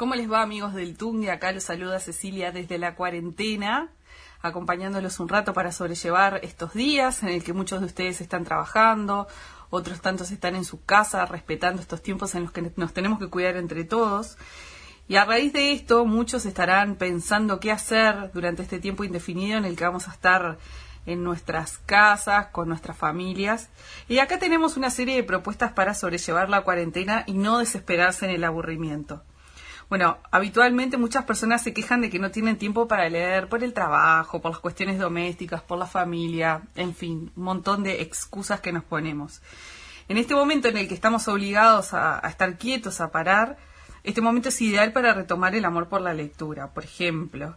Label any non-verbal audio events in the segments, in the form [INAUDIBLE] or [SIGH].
¿Cómo les va amigos del Tung? Acá los saluda Cecilia desde la cuarentena, acompañándolos un rato para sobrellevar estos días en el que muchos de ustedes están trabajando, otros tantos están en su casa respetando estos tiempos en los que nos tenemos que cuidar entre todos. Y a raíz de esto, muchos estarán pensando qué hacer durante este tiempo indefinido en el que vamos a estar en nuestras casas, con nuestras familias. Y acá tenemos una serie de propuestas para sobrellevar la cuarentena y no desesperarse en el aburrimiento. Bueno, habitualmente muchas personas se quejan de que no tienen tiempo para leer por el trabajo, por las cuestiones domésticas, por la familia, en fin, un montón de excusas que nos ponemos. En este momento en el que estamos obligados a, estar quietos, a parar, este momento es ideal para retomar el amor por la lectura, por ejemplo.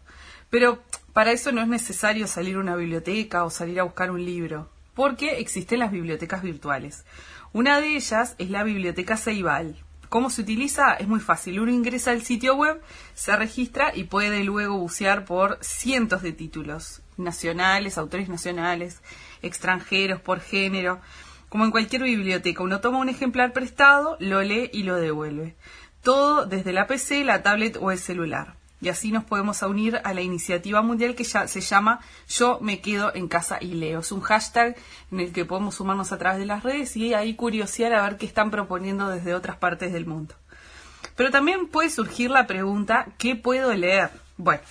Pero para eso no es necesario salir a una biblioteca o salir a buscar un libro, porque existen las bibliotecas virtuales. Una de ellas es la Biblioteca Ceibal, ¿Cómo se utiliza? Es muy fácil. Uno ingresa al sitio web, se registra y puede luego bucear por cientos de títulos nacionales, autores nacionales, extranjeros, por género. Como en cualquier biblioteca, uno toma un ejemplar prestado, lo lee y lo devuelve. Todo desde la PC, la tablet o el celular y así nos podemos unir a la iniciativa mundial que ya se llama Yo me quedo en casa y leo. Es un hashtag en el que podemos sumarnos a través de las redes y ahí curiosear a ver qué están proponiendo desde otras partes del mundo. Pero también puede surgir la pregunta, ¿qué puedo leer? Bueno,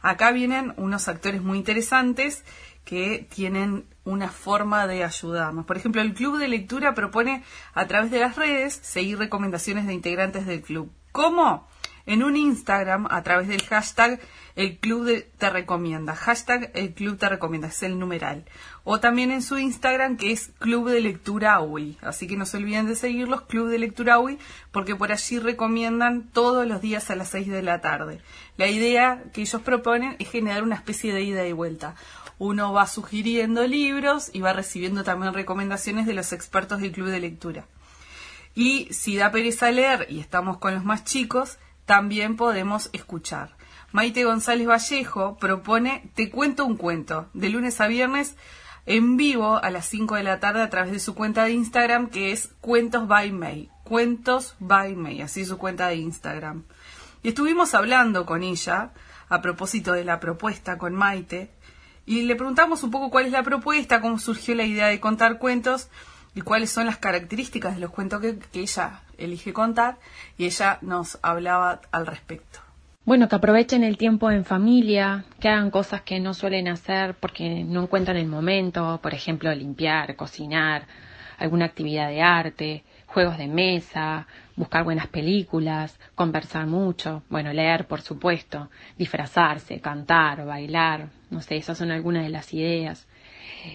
acá vienen unos actores muy interesantes que tienen una forma de ayudarnos. Por ejemplo, el Club de Lectura propone a través de las redes seguir recomendaciones de integrantes del club. ¿Cómo? En un Instagram a través del hashtag el club te recomienda. Hashtag el club te recomienda, es el numeral. O también en su Instagram que es Club de Lectura UI. Así que no se olviden de seguirlos, Club de Lectura UI, porque por allí recomiendan todos los días a las 6 de la tarde. La idea que ellos proponen es generar una especie de ida y vuelta. Uno va sugiriendo libros y va recibiendo también recomendaciones de los expertos del Club de Lectura. Y si da pereza leer y estamos con los más chicos, también podemos escuchar. Maite González Vallejo propone Te cuento un cuento, de lunes a viernes en vivo a las 5 de la tarde a través de su cuenta de Instagram que es Cuentos by May. Cuentos by May, así su cuenta de Instagram. Y estuvimos hablando con ella a propósito de la propuesta con Maite y le preguntamos un poco cuál es la propuesta, cómo surgió la idea de contar cuentos y cuáles son las características de los cuentos que, ella elige contar y ella nos hablaba al respecto. Bueno, que aprovechen el tiempo en familia, que hagan cosas que no suelen hacer porque no encuentran el momento, por ejemplo, limpiar, cocinar, alguna actividad de arte, juegos de mesa, buscar buenas películas, conversar mucho, bueno, leer, por supuesto, disfrazarse, cantar, bailar, no sé, esas son algunas de las ideas.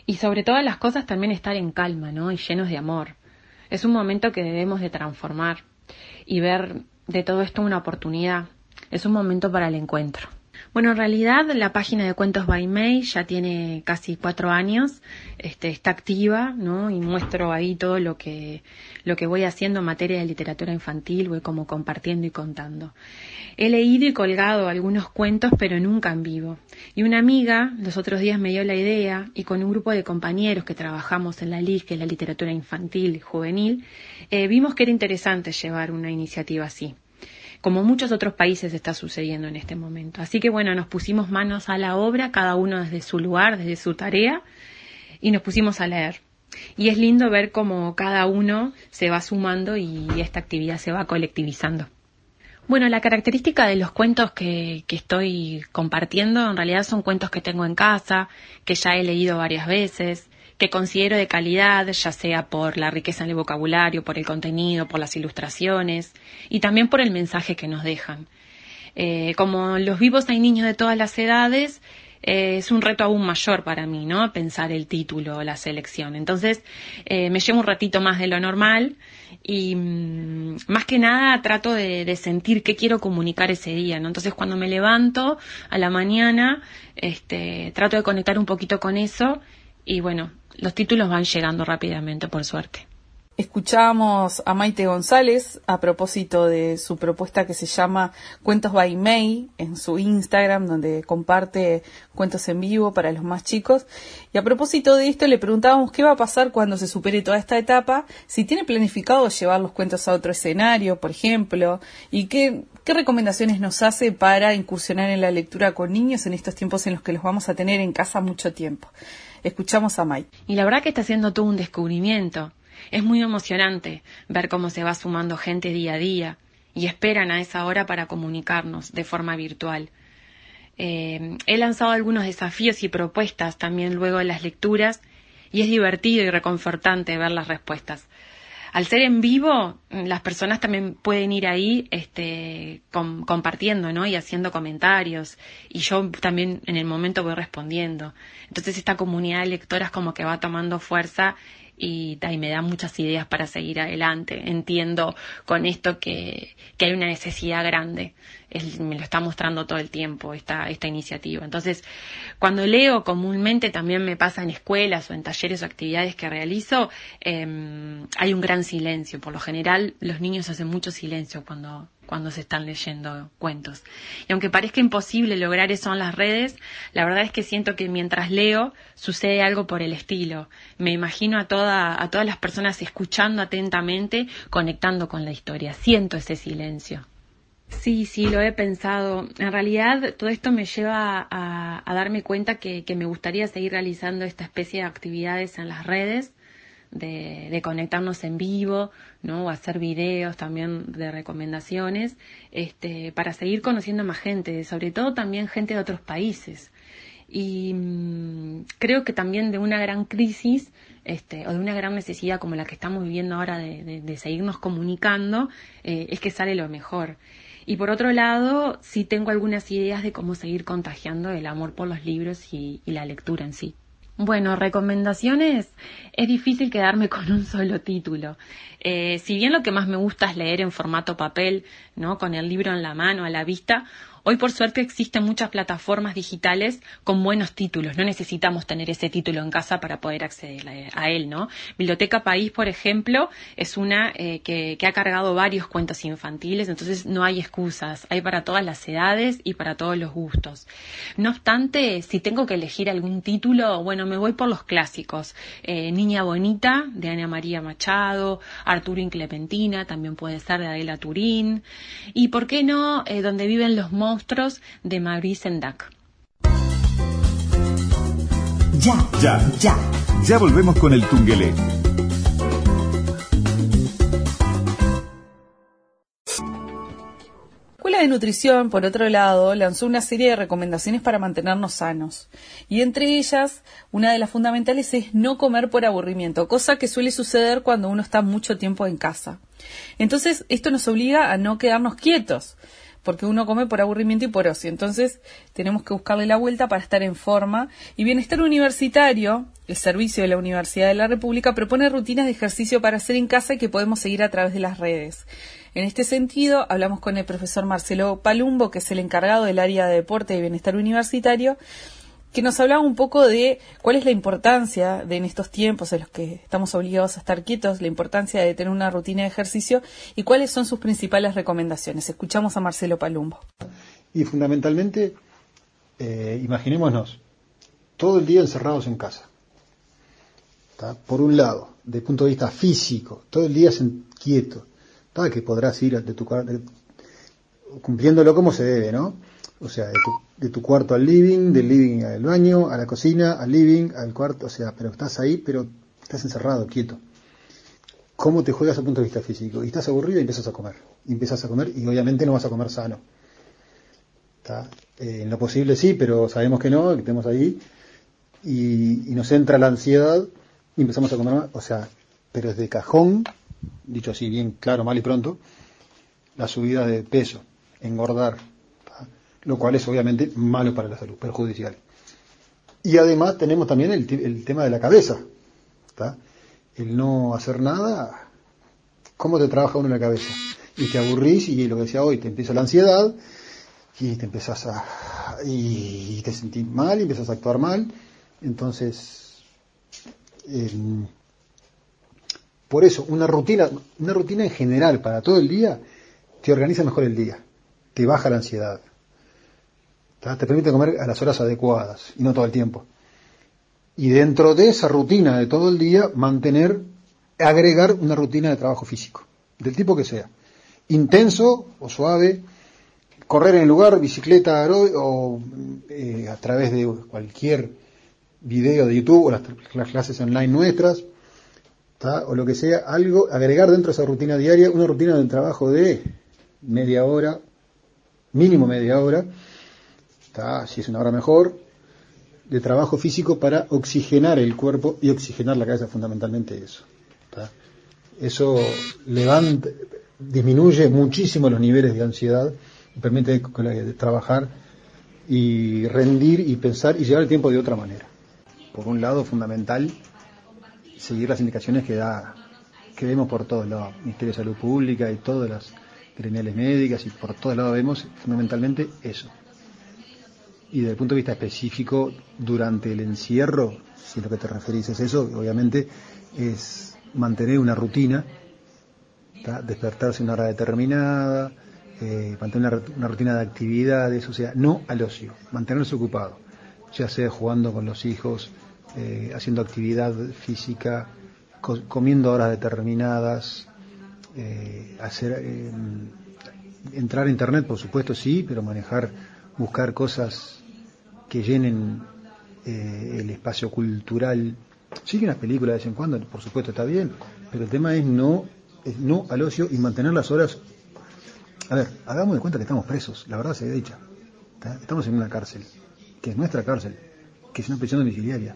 Y sobre todas las cosas también estar en calma, ¿no? Y llenos de amor. Es un momento que debemos de transformar y ver de todo esto una oportunidad. Es un momento para el encuentro. Bueno, en realidad la página de Cuentos by May ya tiene casi cuatro años, este, está activa, ¿no? Y muestro ahí todo lo que, lo que voy haciendo en materia de literatura infantil, voy como compartiendo y contando. He leído y colgado algunos cuentos, pero nunca en vivo. Y una amiga los otros días me dio la idea, y con un grupo de compañeros que trabajamos en la LIG, que es la literatura infantil y juvenil, eh, vimos que era interesante llevar una iniciativa así como muchos otros países está sucediendo en este momento. Así que bueno, nos pusimos manos a la obra, cada uno desde su lugar, desde su tarea, y nos pusimos a leer. Y es lindo ver cómo cada uno se va sumando y esta actividad se va colectivizando. Bueno, la característica de los cuentos que, que, estoy compartiendo en realidad son cuentos que tengo en casa, que ya he leído varias veces, que considero de calidad, ya sea por la riqueza en el vocabulario, por el contenido, por las ilustraciones y también por el mensaje que nos dejan. Eh, como los vivos hay niños de todas las edades, eh, es un reto aún mayor para mí, ¿no? Pensar el título, la selección. Entonces, eh, me llevo un ratito más de lo normal y mm, más que nada trato de, de, sentir qué quiero comunicar ese día, ¿no? Entonces, cuando me levanto a la mañana, este, trato de conectar un poquito con eso y bueno, los títulos van llegando rápidamente, por suerte. Escuchamos a Maite González a propósito de su propuesta que se llama Cuentos by May en su Instagram, donde comparte cuentos en vivo para los más chicos. Y a propósito de esto, le preguntábamos qué va a pasar cuando se supere toda esta etapa, si tiene planificado llevar los cuentos a otro escenario, por ejemplo, y qué, qué recomendaciones nos hace para incursionar en la lectura con niños en estos tiempos en los que los vamos a tener en casa mucho tiempo. Escuchamos a Maite. Y la verdad que está haciendo todo un descubrimiento es muy emocionante ver cómo se va sumando gente día a día y esperan a esa hora para comunicarnos de forma virtual. Eh, he lanzado algunos desafíos y propuestas también luego de las lecturas y es divertido y reconfortante ver las respuestas. Al ser en vivo, las personas también pueden ir ahí este, compartiendo ¿no? y haciendo comentarios y yo también en el momento voy respondiendo. Entonces esta comunidad de lectoras como que va tomando fuerza y, me da muchas ideas para seguir adelante. Entiendo con esto que, que hay una necesidad grande. me lo está mostrando todo el tiempo esta, esta iniciativa. Entonces, cuando leo comúnmente, también me pasa en escuelas o en talleres o actividades que realizo, em, hay un gran silencio. Por lo general, los niños hacen mucho silencio cuando, cuando se están leyendo cuentos. Y aunque parezca imposible lograr eso en las redes, la verdad es que siento que mientras leo sucede algo por el estilo. Me imagino a, toda, a todas las personas escuchando atentamente, conectando con la historia. Siento ese silencio. Sí, sí, lo he pensado. En realidad, todo esto me lleva a, darme cuenta que, que me gustaría seguir realizando esta especie de actividades en las redes de, conectarnos en vivo, ¿no? O hacer videos también de recomendaciones, este, para seguir conociendo más gente, sobre todo también gente de otros países. Y mm, creo que también de una gran crisis, este, o de una gran necesidad como la que estamos viviendo ahora de, seguirnos comunicando, eh, es que sale lo mejor. Y por otro lado, sí tengo algunas ideas de cómo seguir contagiando el amor por los libros y la lectura en sí. Bueno, recomendaciones. Es difícil quedarme [LAUGHS] con un solo título. Eh, si bien lo que más me gusta es leer en formato papel, ¿no? Con el libro en la mano, a la vista, Hoy por suerte existen muchas plataformas digitales con buenos títulos. No necesitamos tener ese título en casa para poder acceder a él, ¿no? Biblioteca País, por ejemplo, es una eh, que, ha cargado varios cuentos infantiles, entonces no hay excusas. Hay para todas las edades y para todos los gustos. No obstante, si tengo que elegir algún título, bueno, me voy por los clásicos. Eh, Niña Bonita, de Ana María Machado, Arturo Inclementina, también puede ser de Adela Turín. Y, ¿por qué no? Eh, donde viven los monstruos de Maurice Sendak. Ya, ya, ya. Ya volvemos con el Tungelé. Escuela de Nutrición, por otro lado, lanzó una serie de recomendaciones para mantenernos sanos. Y entre ellas, una de las fundamentales es no comer por aburrimiento, cosa que suele suceder cuando uno está mucho tiempo en casa. Entonces, esto nos obliga a no quedarnos quietos porque uno come por aburrimiento y por ocio. Entonces tenemos que buscarle la vuelta para estar en forma. Y Bienestar Universitario, el servicio de la Universidad de la República, propone rutinas de ejercicio para hacer en casa y que podemos seguir a través de las redes. En este sentido, hablamos con el profesor Marcelo Palumbo, que es el encargado del área de deporte y bienestar universitario, que nos hablaba un poco de cuál es la importancia de en estos tiempos en los que estamos obligados a estar quietos, la importancia de tener una rutina de ejercicio y cuáles son sus principales recomendaciones. Escuchamos a Marcelo Palumbo. Y fundamentalmente, eh, imaginémonos, todo el día encerrados en casa. Por un lado, el punto de vista físico, todo el día quieto, que podrás ir de tu cumpliéndolo como se debe, ¿no? O sea, de tu de tu cuarto al living, del living al baño, a la cocina, al living, al cuarto, o sea, pero estás ahí, pero estás encerrado, quieto. ¿Cómo te juegas a punto de vista físico? Y estás aburrido y empiezas a comer. Y empiezas a comer y obviamente no vas a comer sano. Eh, en lo posible sí, pero sabemos que no, que estemos ahí. Y, y, nos entra la ansiedad y empezamos a comer, o sea, pero es de cajón, dicho así bien claro, mal y pronto, la subida de peso, engordar, lo cual es obviamente malo para la salud, perjudicial. Y además tenemos también el, tema de la cabeza, el no hacer nada, ¿cómo te trabaja uno en la cabeza? Y te aburrís y lo que decía hoy, te empieza la ansiedad y te empezás a... y te sentís mal y empiezas a actuar mal, entonces... Em, Por eso, una rutina, una rutina en general para todo el día, te organiza mejor el día, te baja la ansiedad, te permite comer a las horas adecuadas y no todo el tiempo. Y dentro de esa rutina de todo el día, mantener, agregar una rutina de trabajo físico, del tipo que sea. Intenso o suave, correr en el lugar, bicicleta o eh, a través de cualquier video de YouTube o las, clases online nuestras, o lo que sea, algo, agregar dentro de esa rutina diaria una rutina de trabajo de media hora, mínimo media hora, si es una hora mejor, de trabajo físico para oxigenar el cuerpo y oxigenar la cabeza, fundamentalmente eso. Eso levanta, disminuye muchísimo los niveles de ansiedad permite trabajar y rendir y pensar y llevar el tiempo de otra manera. Por un lado, fundamental seguir las indicaciones que da que vemos por todos lados, Ministerio de Salud Pública y todas las gremiales médicas y por todos lados vemos fundamentalmente eso. Y desde el punto de vista específico, durante el encierro, si lo que te referís es eso, obviamente es mantener una rutina, despertarse una hora determinada, eh, mantener una, rutina de actividades, o sea, no al ocio, mantenerse ocupado, ya sea jugando con los hijos, eh, haciendo actividad física, comiendo horas determinadas, eh, hacer entrar a internet, por supuesto sí, pero manejar, buscar cosas que llenen el espacio cultural. Sí que unas películas de vez en cuando, por supuesto está bien, pero el tema es no, es no al ocio y mantener las horas a ver, hagamos de cuenta que estamos presos, la verdad se ha dicho. Estamos en una cárcel, que es nuestra cárcel, que es una prisión domiciliaria.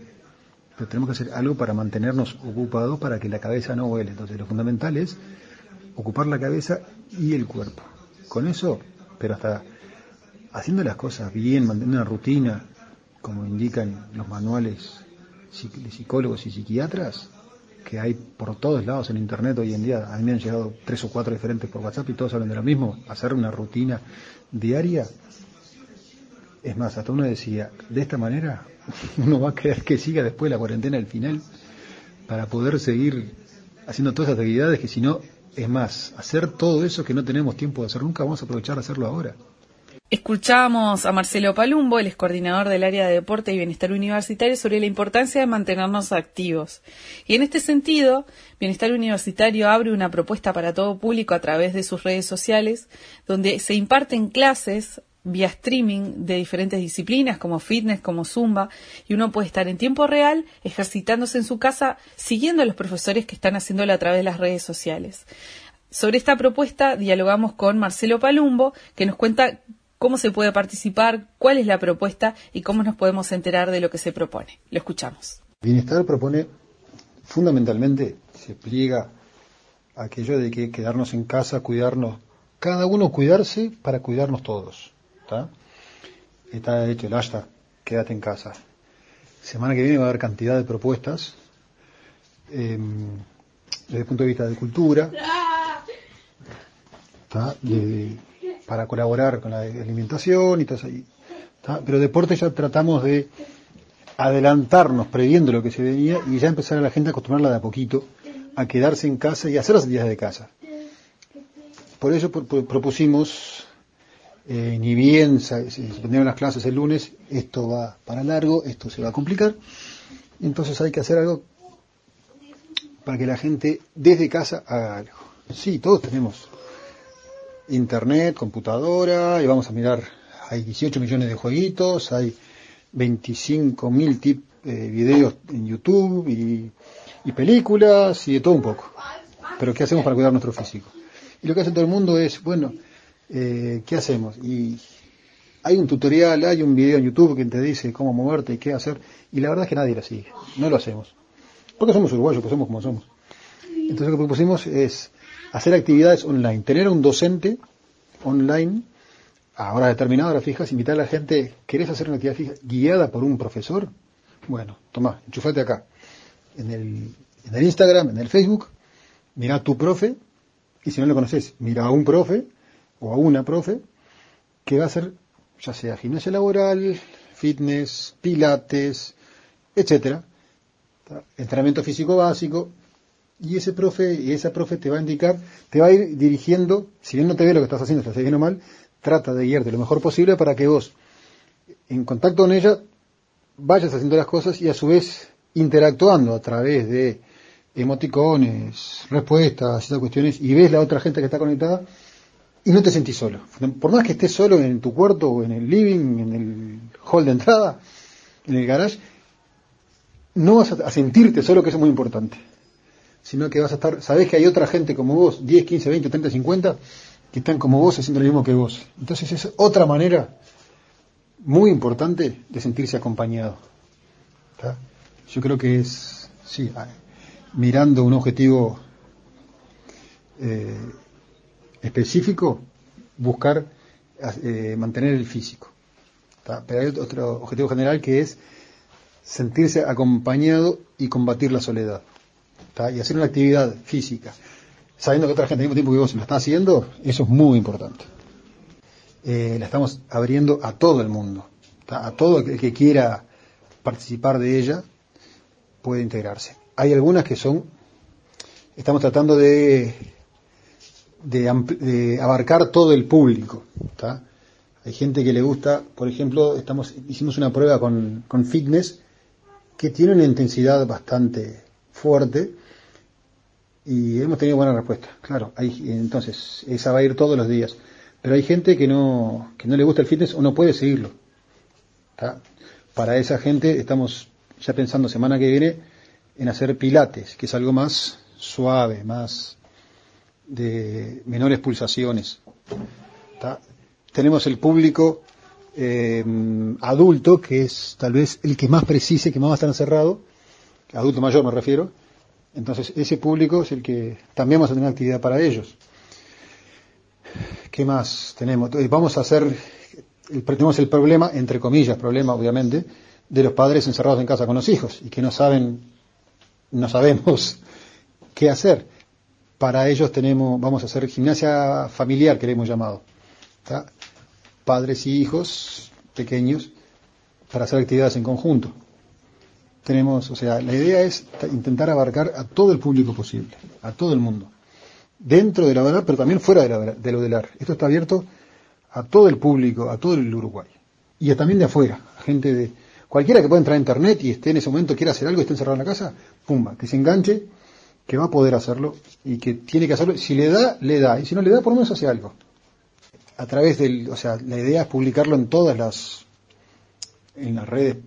Pero tenemos que hacer algo para mantenernos ocupados para que la cabeza no vuele. Entonces lo fundamental es ocupar la cabeza y el cuerpo. Con eso, pero hasta haciendo las cosas bien, manteniendo una rutina, como indican los manuales de psicólogos y psiquiatras, que hay por todos lados en Internet hoy en día. A mí me han llegado tres o cuatro diferentes por WhatsApp y todos hablan de lo mismo. Hacer una rutina diaria. Es más, hasta uno decía, de esta manera [LAUGHS] uno va a querer que siga después la cuarentena al final para poder seguir haciendo todas esas actividades que si no, es más, hacer todo eso que no tenemos tiempo de hacer nunca, vamos a aprovechar de hacerlo ahora. Escuchamos a Marcelo Palumbo, el coordinador del área de deporte y bienestar universitario, sobre la importancia de mantenernos activos. Y en este sentido, Bienestar Universitario abre una propuesta para todo público a través de sus redes sociales, donde se imparten clases vía streaming de diferentes disciplinas como fitness, como zumba, y uno puede estar en tiempo real ejercitándose en su casa siguiendo a los profesores que están haciéndolo a través de las redes sociales. Sobre esta propuesta dialogamos con Marcelo Palumbo, que nos cuenta cómo se puede participar, cuál es la propuesta y cómo nos podemos enterar de lo que se propone. Lo escuchamos. Bienestar propone fundamentalmente, se pliega aquello de que quedarnos en casa, cuidarnos, cada uno cuidarse para cuidarnos todos. ¿está? Está hecho el hashtag, quédate en casa. Semana que viene va a haber cantidad de propuestas em, desde el punto de vista de cultura, [LAUGHS] para colaborar con la alimentación y todo eso. Pero deporte ya tratamos de adelantarnos previendo lo que se venía y ya empezar a la gente a acostumbrarla de a poquito a quedarse en casa y hacer las actividades de casa. Por eso propusimos, eh, ni bien se suspendieron las clases el lunes, esto va para largo, esto se va a complicar, entonces hay que hacer algo para que la gente desde casa haga algo. Sí, todos tenemos internet, computadora, y vamos a mirar, hay 18 millones de jueguitos, hay 25 mil tip, eh, videos en YouTube y, películas y de todo un poco. Pero ¿qué hacemos para cuidar nuestro físico? Y lo que hace todo el mundo es, bueno, eh, ¿qué hacemos? Y hay un tutorial, hay un video en YouTube que te dice cómo moverte y qué hacer, y la verdad es que nadie lo sigue, no lo hacemos. Porque somos uruguayos, pues somos como somos. Entonces lo que propusimos es hacer actividades online, tener un docente online a hora determinada, fijas, invitar a la gente, ¿querés hacer una actividad fija guiada por un profesor? Bueno, toma, enchufate acá. En el, en el Instagram, en el Facebook, mira a tu profe, y si no lo conoces, mira a un profe o a una profe que va a hacer ya sea gimnasia laboral, fitness, pilates, etcétera, entrenamiento físico básico, Y ese profe y esa profe te va a indicar, te va a ir dirigiendo, si bien no te ve lo que estás haciendo, estás haciendo mal, trata de guiarte lo mejor posible para que vos, en contacto con ella, vayas haciendo las cosas y a su vez interactuando a través de emoticones, respuestas, esas cuestiones, y ves la otra gente que está conectada y no te sentís solo. Por más que estés solo en tu cuarto o en el living, en el hall de entrada, en el garage, no vas a sentirte solo, que eso es muy importante, sino que vas a estar, sabes que hay otra gente como vos, 10, 15, 20, 30, 50, que están como vos haciendo lo mismo que vos. Entonces es otra manera muy importante de sentirse acompañado. Yo creo que es, sí, mirando un objetivo eh, específico, buscar eh, mantener el físico. Pero hay otro objetivo general que es sentirse acompañado y combatir la soledad. Y hacer una actividad física, sabiendo que otra gente al mismo tiempo que vos lo está haciendo, eso es muy importante. Eh, la estamos abriendo a todo el mundo, a todo el que quiera participar de ella puede integrarse. Hay algunas que son, estamos tratando de, de, abarcar todo el público. Hay gente que le gusta, por ejemplo, estamos, hicimos una prueba con, con fitness que tiene una intensidad bastante fuerte y hemos tenido buena respuesta. Claro, entonces, esa va a ir todos los días. Pero hay gente que no, que no le gusta el fitness o no puede seguirlo. Para esa gente estamos ya pensando semana que viene en hacer pilates, que es algo más suave, más de menores pulsaciones. Tenemos el público eh, adulto, que es tal vez el que más precise, que más va a estar encerrado, adulto mayor me refiero, entonces ese público es el que también vamos a tener actividad para ellos. ¿Qué más tenemos? Vamos a hacer, tenemos el problema, entre comillas, problema obviamente, de los padres encerrados en casa con los hijos y que no saben, no sabemos [LAUGHS] qué hacer. Para ellos tenemos, vamos a hacer gimnasia familiar que le hemos llamado padres y hijos pequeños para hacer actividades en conjunto. Tenemos, o sea, la idea es intentar abarcar a todo el público posible, a todo el mundo, dentro de la verdad, pero también fuera de, la, de lo del ar. Esto está abierto a todo el público, a todo el Uruguay. Y también de afuera, a gente de, cualquiera que pueda entrar a internet y esté en ese momento, quiera hacer algo y esté encerrado en la casa, pumba, que se enganche, que va a poder hacerlo y que tiene que hacerlo. Si le da, le da. Y si no le da, por lo menos hace algo a través del, o sea, la idea es publicarlo en todas las, en las redes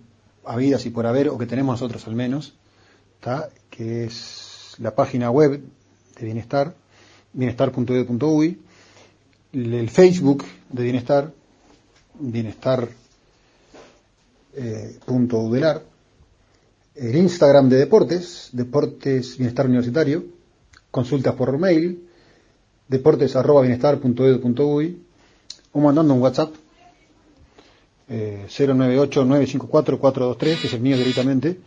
habidas y por haber, o que tenemos nosotros al menos, que es la página web de Bienestar, bienestar.edu.uy, el Facebook de Bienestar, bienestar.udelar, eh, el Instagram de Deportes, Deportes Bienestar Universitario, consultas por mail, deportes.bienestar.edu.uy, o mandando un WhatsApp eh, 098-954-423, que es el mío directamente.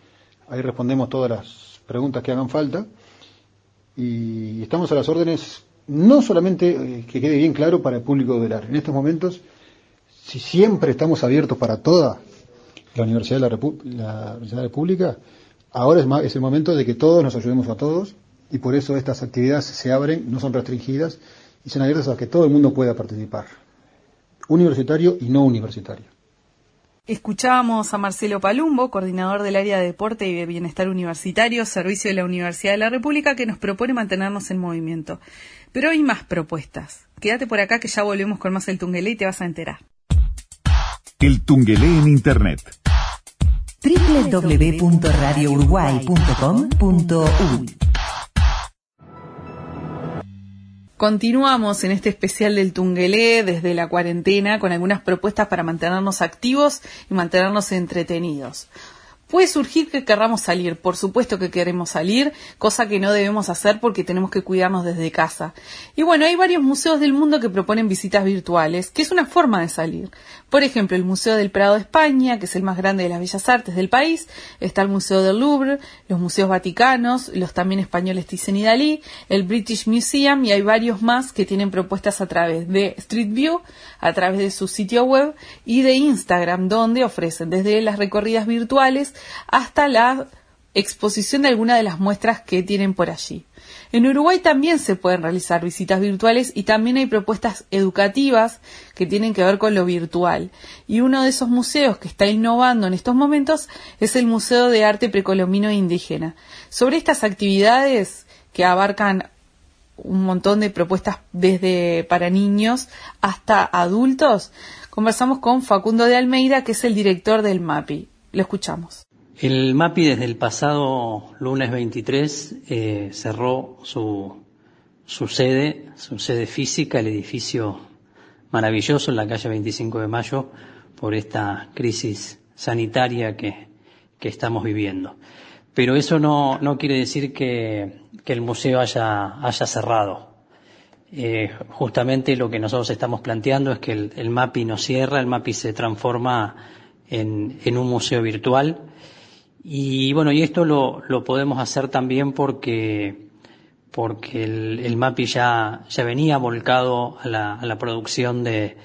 Ahí respondemos todas las preguntas que hagan falta. Y estamos a las órdenes, no solamente eh, que quede bien claro para el público de la En estos momentos, si siempre estamos abiertos para toda la Universidad de la, Universidad República, ahora es, es el momento de que todos nos ayudemos a todos y por eso estas actividades se abren, no son restringidas y son abiertas a que todo el mundo pueda participar universitario y no universitario. Escuchábamos a Marcelo Palumbo, coordinador del área de deporte y de bienestar universitario, servicio de la Universidad de la República, que nos propone mantenernos en movimiento. Pero hay más propuestas. Quédate por acá que ya volvemos con más el Tungelé y te vas a enterar. El Tungelé en Internet www.radiouruguay.com.uy Continuamos en este especial del Tungelé desde la cuarentena con algunas propuestas para mantenernos activos y mantenernos entretenidos. Puede surgir que querramos salir, por supuesto que queremos salir, cosa que no debemos hacer porque tenemos que cuidarnos desde casa. Y bueno, hay varios museos del mundo que proponen visitas virtuales, que es una forma de salir. Por ejemplo, el Museo del Prado de España, que es el más grande de las bellas artes del país, está el Museo del Louvre, los museos vaticanos, los también españoles Thyssen y Dalí, el British Museum y hay varios más que tienen propuestas a través de Street View, a través de su sitio web y de Instagram, donde ofrecen desde las recorridas virtuales hasta la exposición de alguna de las muestras que tienen por allí. En Uruguay también se pueden realizar visitas virtuales y también hay propuestas educativas que tienen que ver con lo virtual. Y uno de esos museos que está innovando en estos momentos es el Museo de Arte Precolombino Indígena. Sobre estas actividades que abarcan un montón de propuestas desde para niños hasta adultos, conversamos con Facundo de Almeida, que es el director del MAPI. Lo escuchamos. El MAPI desde el pasado lunes 23 eh, cerró su, su sede, su sede física, el edificio maravilloso en la calle 25 de Mayo, por esta crisis sanitaria que, que estamos viviendo. Pero eso no, no quiere decir que, que, el museo haya, haya cerrado. Eh, justamente lo que nosotros estamos planteando es que el, el MAPI no cierra, el MAPI se transforma en, en un museo virtual y bueno, y esto lo, lo podemos hacer también porque, porque el, el, MAPI ya, ya venía volcado a la, a la producción de,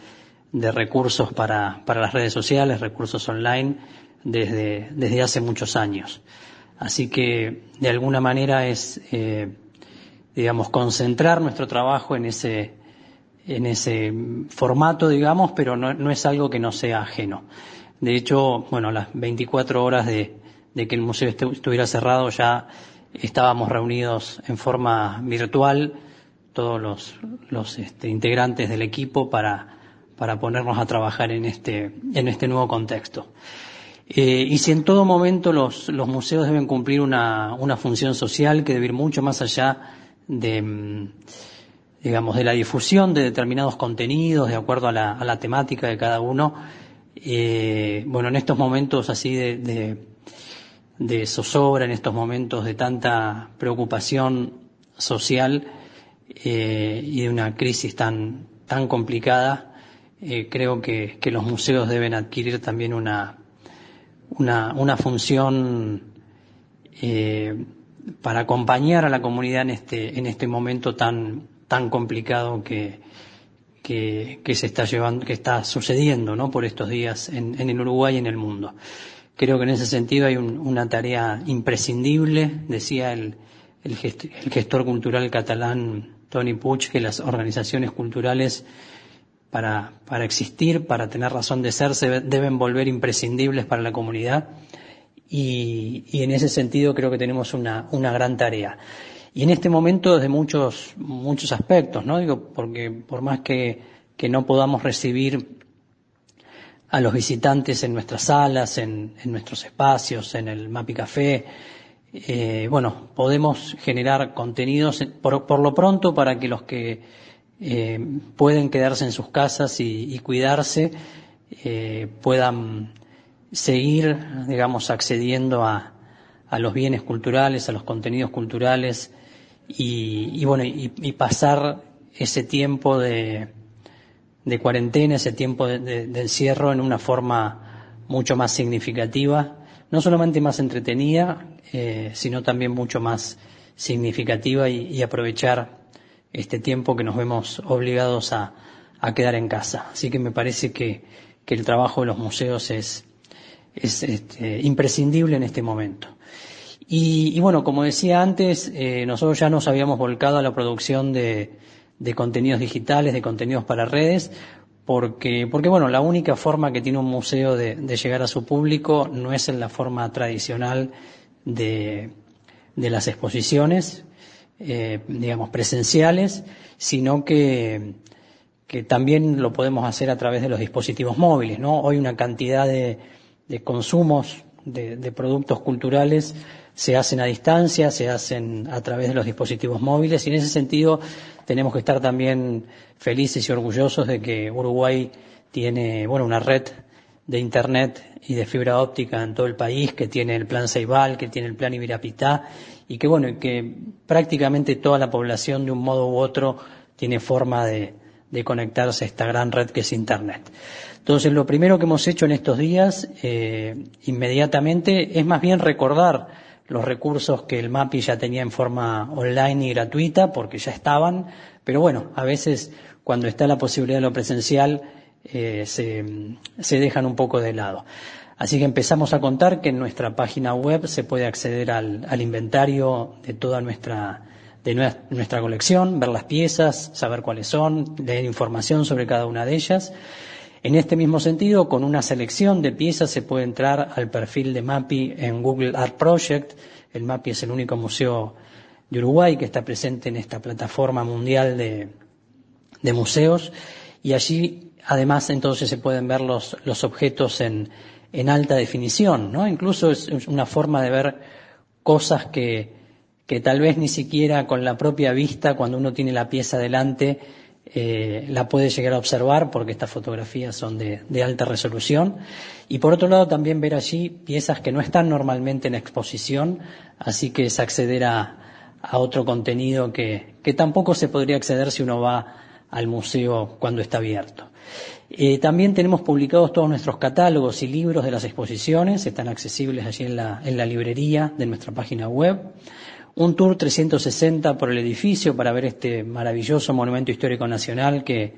de recursos para, para, las redes sociales, recursos online, desde, desde hace muchos años. Así que, de alguna manera, es, eh, digamos, concentrar nuestro trabajo en ese, en ese formato, digamos, pero no, no es algo que no sea ajeno. De hecho, bueno, las 24 horas de, de que el museo estuviera cerrado ya estábamos reunidos en forma virtual todos los, los este, integrantes del equipo para, para ponernos a trabajar en este, en este nuevo contexto. Eh, y si en todo momento los, los museos deben cumplir una, una, función social que debe ir mucho más allá de, mm, digamos, de la difusión de determinados contenidos de acuerdo a la, a la temática de cada uno, eh, bueno, en estos momentos así de, de de zozobra, en estos momentos de tanta preocupación social eh, y de una crisis tan, tan complicada, eh, creo que, que, los museos deben adquirir también una, una, una función eh, para acompañar a la comunidad en este, en este momento tan, tan complicado que, que, que, se está llevando, que está sucediendo, ¿no? Por estos días en, en el Uruguay y en el mundo. Creo que en ese sentido hay un, una tarea imprescindible, decía el, el, gestor, cultural catalán Tony Puig, que las organizaciones culturales para, para existir, para tener razón de ser, se deben volver imprescindibles para la comunidad. Y, y en ese sentido creo que tenemos una, una gran tarea. Y en este momento desde muchos, muchos aspectos, ¿no? Digo, porque por más que, que no podamos recibir a los visitantes en nuestras salas, en, nuestros espacios, en el Mapi Café. Eh, bueno, podemos generar contenidos por, por, lo pronto para que los que eh, pueden quedarse en sus casas y, cuidarse eh, puedan seguir, digamos, accediendo a, a, los bienes culturales, a los contenidos culturales y, bueno, y pasar ese tiempo de, de cuarentena, ese tiempo de, de, encierro en una forma mucho más significativa, no solamente más entretenida, eh, sino también mucho más significativa y, aprovechar este tiempo que nos vemos obligados a, a quedar en casa. Así que me parece que, que el trabajo de los museos es, es este, imprescindible en este momento. Y, y, bueno, como decía antes, eh, nosotros ya nos habíamos volcado a la producción de, de contenidos digitales, de contenidos para redes, porque, porque bueno, la única forma que tiene un museo de, de llegar a su público no es en la forma tradicional de, de las exposiciones, eh, digamos, presenciales, sino que, que también lo podemos hacer a través de los dispositivos móviles, ¿no? Hoy una cantidad de, de consumos de, de productos culturales se hacen a distancia, se hacen a través de los dispositivos móviles y en ese sentido tenemos que estar también felices y orgullosos de que Uruguay tiene, bueno, una red de internet y de fibra óptica en todo el país, que tiene el plan Ceibal, que tiene el plan Ibirapitá y que bueno, que prácticamente toda la población de un modo u otro tiene forma de, conectarse a esta gran red que es internet. Entonces, lo primero que hemos hecho en estos días, eh, inmediatamente, es más bien recordar los recursos que el MAPI ya tenía en forma online y gratuita, porque ya estaban, pero bueno, a veces cuando está la posibilidad de lo presencial, eh, se, se, dejan un poco de lado. Así que empezamos a contar que en nuestra página web se puede acceder al, al inventario de toda nuestra, de nuestra colección, ver las piezas, saber cuáles son, leer información sobre cada una de ellas. En este mismo sentido, con una selección de piezas se puede entrar al perfil de MAPI en Google Art Project. El MAPI es el único museo de Uruguay que está presente en esta plataforma mundial de, de museos y allí además entonces se pueden ver los, los objetos en, en alta definición, ¿no? Incluso es una forma de ver cosas que, que tal vez ni siquiera con la propia vista, cuando uno tiene la pieza delante, eh, la puede llegar a observar porque estas fotografías son de, de, alta resolución. Y por otro lado también ver allí piezas que no están normalmente en exposición, así que es acceder a, a otro contenido que, que tampoco se podría acceder si uno va al museo cuando está abierto. Eh, también tenemos publicados todos nuestros catálogos y libros de las exposiciones, están accesibles allí en la, en la librería de nuestra página web. Un tour 360 por el edificio para ver este maravilloso monumento histórico nacional que,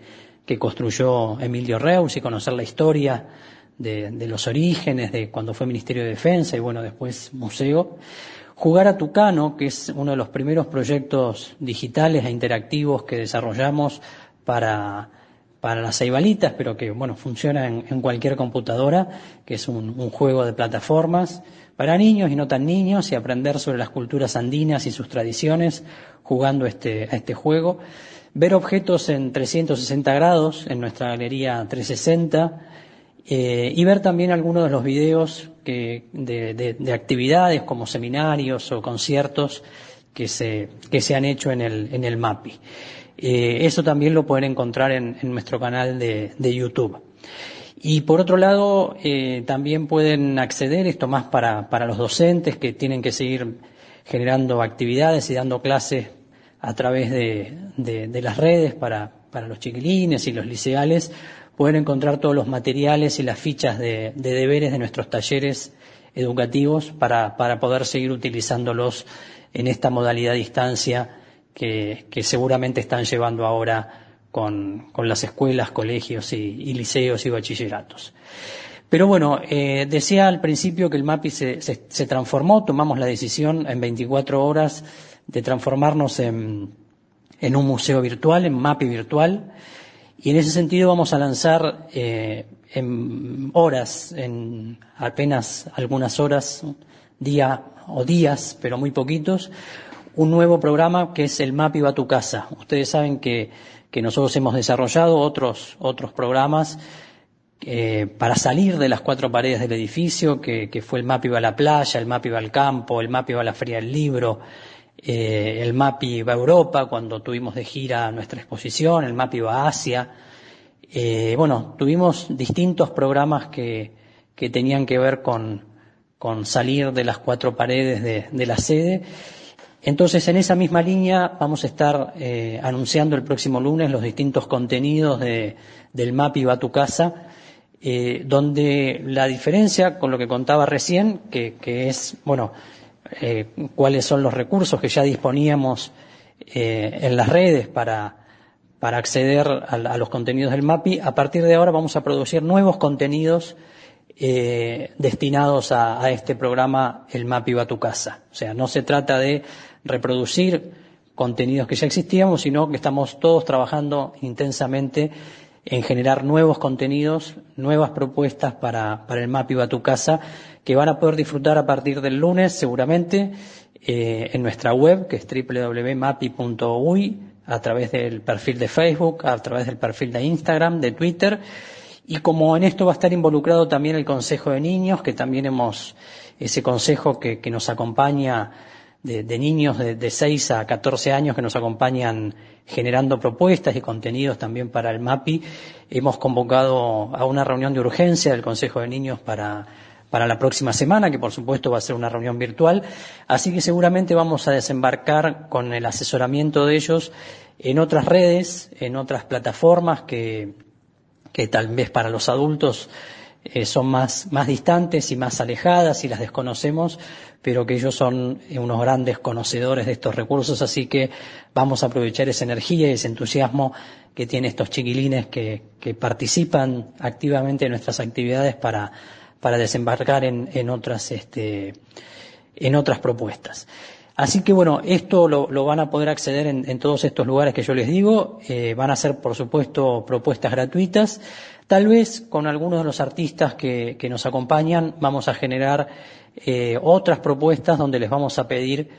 que construyó Emilio Reus y conocer la historia de, de, los orígenes, de cuando fue Ministerio de Defensa y bueno, después museo. Jugar a Tucano, que es uno de los primeros proyectos digitales e interactivos que desarrollamos para para las ceibalitas, pero que bueno, funciona en, cualquier computadora, que es un, juego de plataformas para niños y no tan niños, y aprender sobre las culturas andinas y sus tradiciones jugando este, a este juego. Ver objetos en 360 grados en nuestra galería 360 eh, y ver también algunos de los videos de, de, actividades como seminarios o conciertos que se, que se han hecho en el, en el MAPI. Eh, eso también lo pueden encontrar en, nuestro canal de, YouTube. Y por otro lado, eh, también pueden acceder, esto más para, para los docentes que tienen que seguir generando actividades y dando clases a través de, de, las redes para, para, los chiquilines y los liceales, pueden encontrar todos los materiales y las fichas de, de deberes de nuestros talleres educativos para, para, poder seguir utilizándolos en esta modalidad distancia que, que seguramente están llevando ahora con, con las escuelas, colegios y, y, liceos y bachilleratos. Pero bueno, eh, decía al principio que el MAPI se, se, se, transformó, tomamos la decisión en 24 horas de transformarnos en, en un museo virtual, en MAPI virtual, y en ese sentido vamos a lanzar eh, en horas, en apenas algunas horas, día o días, pero muy poquitos, un nuevo programa que es el MAPI va a tu casa. Ustedes saben que, que nosotros hemos desarrollado otros, otros programas eh, para salir de las cuatro paredes del edificio, que, que, fue el MAPI va a la playa, el MAPI va al campo, el MAPI va a la feria del libro, eh, el MAPI va a Europa cuando tuvimos de gira nuestra exposición, el MAPI va a Asia. Eh, bueno, tuvimos distintos programas que, que tenían que ver con, con salir de las cuatro paredes de, de la sede entonces, en esa misma línea vamos a estar eh, anunciando el próximo lunes los distintos contenidos de, del MAPI va a tu casa, eh, donde la diferencia con lo que contaba recién, que, es, bueno, eh, cuáles son los recursos que ya disponíamos en las redes para, para acceder a, a, los contenidos del MAPI, a partir de ahora vamos a producir nuevos contenidos eh, destinados a, a, este programa El MAPI va a tu casa. O sea, no se trata de reproducir contenidos que ya existíamos, sino que estamos todos trabajando intensamente en generar nuevos contenidos, nuevas propuestas para, para el MAPI va a tu casa, que van a poder disfrutar a partir del lunes seguramente eh, en nuestra web, que es www.mapi.uy, a través del perfil de Facebook, a través del perfil de Instagram, de Twitter, y como en esto va a estar involucrado también el Consejo de Niños, que también hemos, ese consejo que, que nos acompaña de, de niños de, de 6 a 14 años que nos acompañan generando propuestas y contenidos también para el MAPI. Hemos convocado a una reunión de urgencia del Consejo de Niños para, para la próxima semana, que por supuesto va a ser una reunión virtual. Así que seguramente vamos a desembarcar con el asesoramiento de ellos en otras redes, en otras plataformas que, que tal vez para los adultos eh, son más, más distantes y más alejadas y las desconocemos, pero que ellos son unos grandes conocedores de estos recursos, así que vamos a aprovechar esa energía y ese entusiasmo que tienen estos chiquilines que, que participan activamente en nuestras actividades para, para desembarcar en, en otras, este, en otras propuestas. Así que bueno, esto lo, van a poder acceder en, todos estos lugares que yo les digo. Eh, van a ser, por supuesto, propuestas gratuitas. Tal vez con algunos de los artistas que, nos acompañan vamos a generar eh, otras propuestas donde les vamos a pedir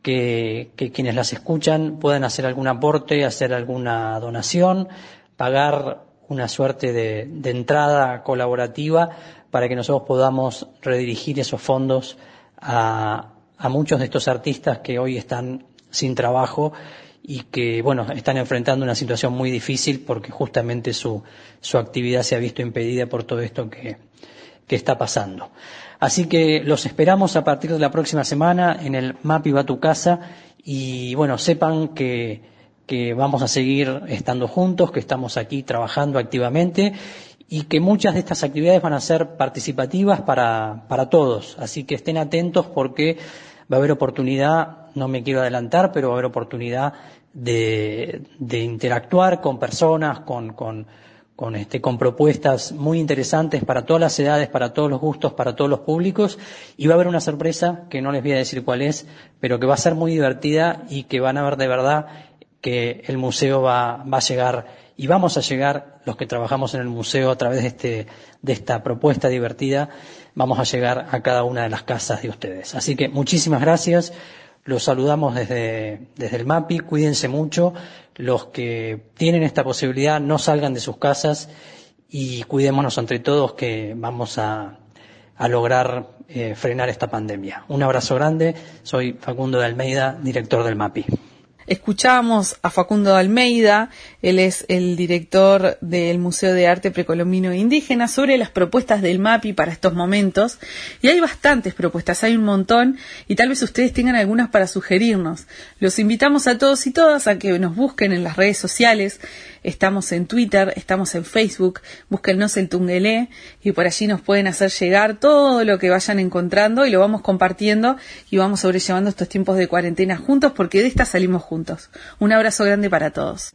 que, que, quienes las escuchan puedan hacer algún aporte, hacer alguna donación, pagar una suerte de, de entrada colaborativa para que nosotros podamos redirigir esos fondos a, a muchos de estos artistas que hoy están sin trabajo y que, bueno, están enfrentando una situación muy difícil porque justamente su, su actividad se ha visto impedida por todo esto que, que está pasando. Así que los esperamos a partir de la próxima semana en el MAPI va tu casa y, bueno, sepan que, que vamos a seguir estando juntos, que estamos aquí trabajando activamente y que muchas de estas actividades van a ser participativas para, para todos. Así que estén atentos porque va a haber oportunidad, no me quiero adelantar, pero va a haber oportunidad de, interactuar con personas, con, con, con, este, con propuestas muy interesantes para todas las edades, para todos los gustos, para todos los públicos. Y va a haber una sorpresa que no les voy a decir cuál es, pero que va a ser muy divertida y que van a ver de verdad que el museo va, va a llegar y vamos a llegar, los que trabajamos en el museo a través de, este, de esta propuesta divertida, vamos a llegar a cada una de las casas de ustedes. Así que muchísimas gracias. Los saludamos desde, desde el MAPI. Cuídense mucho. Los que tienen esta posibilidad no salgan de sus casas y cuidémonos entre todos que vamos a, a lograr eh, frenar esta pandemia. Un abrazo grande. Soy Facundo de Almeida, director del MAPI. Escuchamos a Facundo Almeida, él es el director del Museo de Arte Precolombino e Indígena, sobre las propuestas del MAPI para estos momentos. Y hay bastantes propuestas, hay un montón, y tal vez ustedes tengan algunas para sugerirnos. Los invitamos a todos y todas a que nos busquen en las redes sociales. Estamos en Twitter, estamos en Facebook, búsquennos el Tungelé y por allí nos pueden hacer llegar todo lo que vayan encontrando y lo vamos compartiendo y vamos sobrellevando estos tiempos de cuarentena juntos porque de esta salimos juntos. Un abrazo grande para todos.